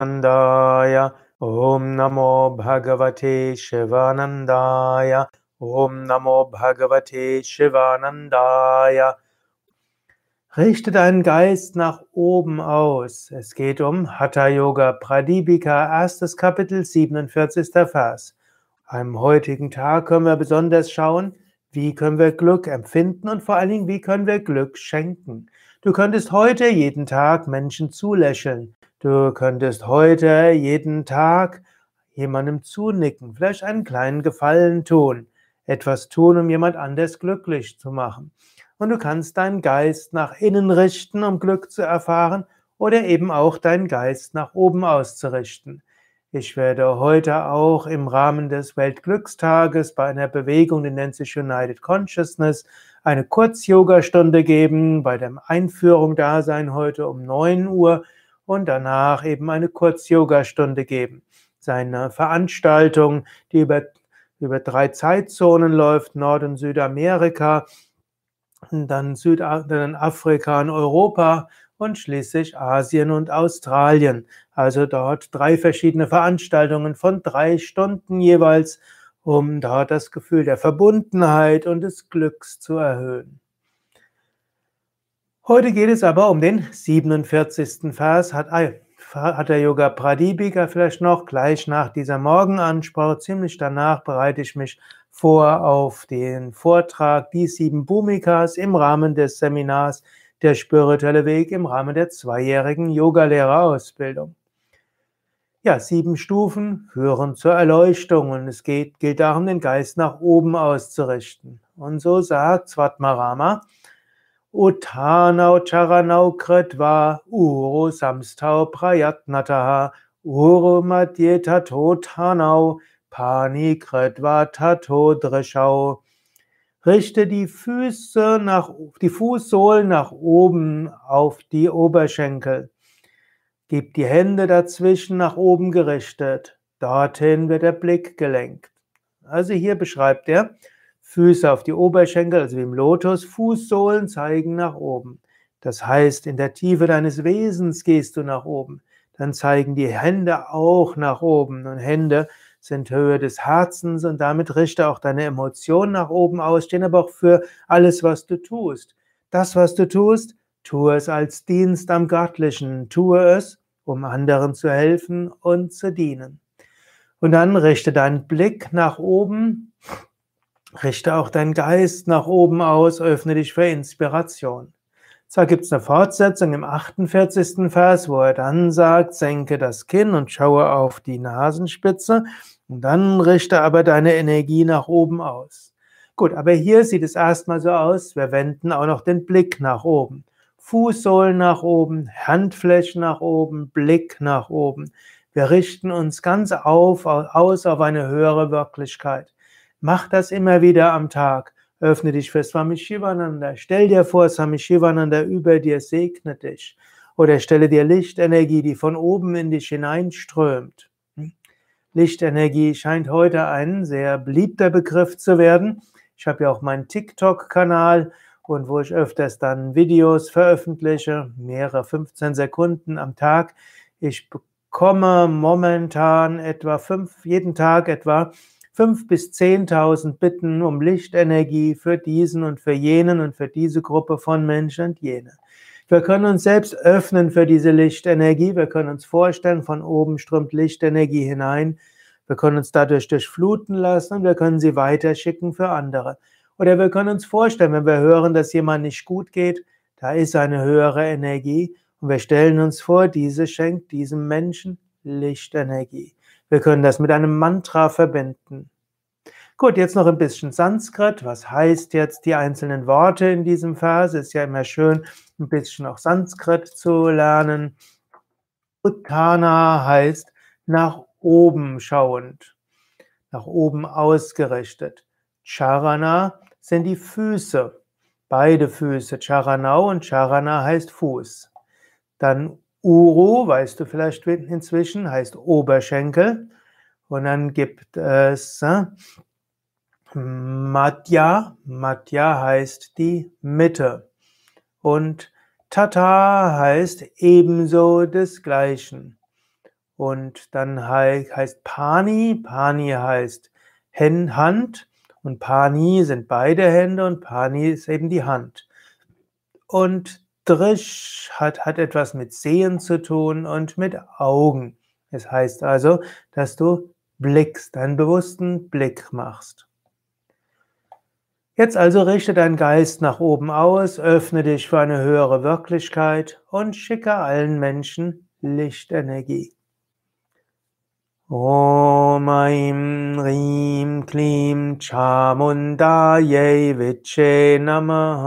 Nandaya Om Namo Bhagavate Shivanandaya Om Namo Bhagavate Shivanandaya Richte deinen Geist nach oben aus. Es geht um Hatha Yoga Pradipika, erstes Kapitel, 47. Vers. Am heutigen Tag können wir besonders schauen, wie können wir Glück empfinden und vor allen Dingen, wie können wir Glück schenken. Du könntest heute jeden Tag Menschen zulächeln. Du könntest heute jeden Tag jemandem zunicken, vielleicht einen kleinen Gefallen tun, etwas tun, um jemand anders glücklich zu machen. Und du kannst deinen Geist nach innen richten, um Glück zu erfahren, oder eben auch deinen Geist nach oben auszurichten. Ich werde heute auch im Rahmen des Weltglückstages bei einer Bewegung, die nennt sich United Consciousness, eine Kurz-Yoga-Stunde geben, bei der Einführung da sein heute um 9 Uhr und danach eben eine Kurz-Yoga-Stunde geben. Seine Veranstaltung, die über, über drei Zeitzonen läuft, Nord- und Südamerika, dann Südafrika und Europa und schließlich Asien und Australien. Also dort drei verschiedene Veranstaltungen von drei Stunden jeweils, um dort das Gefühl der Verbundenheit und des Glücks zu erhöhen. Heute geht es aber um den 47. Vers, hat, hat der Yoga Pradipika vielleicht noch gleich nach dieser Morgenansprache, ziemlich danach bereite ich mich vor auf den Vortrag Die sieben Bhumikas im Rahmen des Seminars Der spirituelle Weg im Rahmen der zweijährigen Yogalehrerausbildung. Ja, sieben Stufen führen zur Erleuchtung und es geht, gilt darum, den Geist nach oben auszurichten. Und so sagt Svatmarama, Uttanau Charanau Kritva Uro Samstau Prayatnataha Uro Madhyetato Tanau Pani Kritva Tato Drishau Richte die Füße nach, die Fußsohlen nach oben auf die Oberschenkel. Gib die Hände dazwischen nach oben gerichtet. Dorthin wird der Blick gelenkt. Also hier beschreibt er, Füße auf die Oberschenkel, also wie im Lotus, Fußsohlen zeigen nach oben. Das heißt, in der Tiefe deines Wesens gehst du nach oben. Dann zeigen die Hände auch nach oben. Und Hände sind Höhe des Herzens und damit richte auch deine Emotionen nach oben aus, stehen aber auch für alles, was du tust. Das, was du tust, tue es als Dienst am Göttlichen. Tue es, um anderen zu helfen und zu dienen. Und dann richte deinen Blick nach oben Richte auch deinen Geist nach oben aus, öffne dich für Inspiration. Zwar gibt es eine Fortsetzung im 48. Vers, wo er dann sagt, senke das Kinn und schaue auf die Nasenspitze und dann richte aber deine Energie nach oben aus. Gut, aber hier sieht es erstmal so aus, wir wenden auch noch den Blick nach oben. Fußsohlen nach oben, Handflächen nach oben, Blick nach oben. Wir richten uns ganz auf, aus auf eine höhere Wirklichkeit. Mach das immer wieder am Tag. Öffne dich für Swami Shivananda. Stell dir vor, Swami Shivananda über dir segnet dich. Oder stelle dir Lichtenergie, die von oben in dich hineinströmt. Hm? Lichtenergie scheint heute ein sehr beliebter Begriff zu werden. Ich habe ja auch meinen TikTok-Kanal und wo ich öfters dann Videos veröffentliche, mehrere 15 Sekunden am Tag. Ich bekomme momentan etwa fünf, jeden Tag etwa fünf bis zehntausend Bitten um Lichtenergie für diesen und für jenen und für diese Gruppe von Menschen und jene. Wir können uns selbst öffnen für diese Lichtenergie. Wir können uns vorstellen, von oben strömt Lichtenergie hinein. Wir können uns dadurch durchfluten lassen und wir können sie weiterschicken für andere. Oder wir können uns vorstellen, wenn wir hören, dass jemand nicht gut geht, da ist eine höhere Energie und wir stellen uns vor, diese schenkt diesem Menschen Lichtenergie. Wir können das mit einem Mantra verbinden. Gut, jetzt noch ein bisschen Sanskrit. Was heißt jetzt die einzelnen Worte in diesem Vers? Ist ja immer schön, ein bisschen auch Sanskrit zu lernen. Uttana heißt nach oben schauend, nach oben ausgerichtet. Charana sind die Füße, beide Füße. Charanau und Charana heißt Fuß. Dann Uru, weißt du vielleicht inzwischen, heißt Oberschenkel. Und dann gibt es äh, Madhya. Madhya heißt die Mitte. Und Tata heißt ebenso desgleichen. Und dann heißt Pani, Pani heißt Hand und Pani sind beide Hände und Pani ist eben die Hand. Und Drish hat, hat etwas mit Sehen zu tun und mit Augen. Es heißt also, dass du blickst, einen bewussten Blick machst. Jetzt also richte deinen Geist nach oben aus, öffne dich für eine höhere Wirklichkeit und schicke allen Menschen Lichtenergie. Om Aim Rim क्लीं चामुण्डायै विच्छे नमः।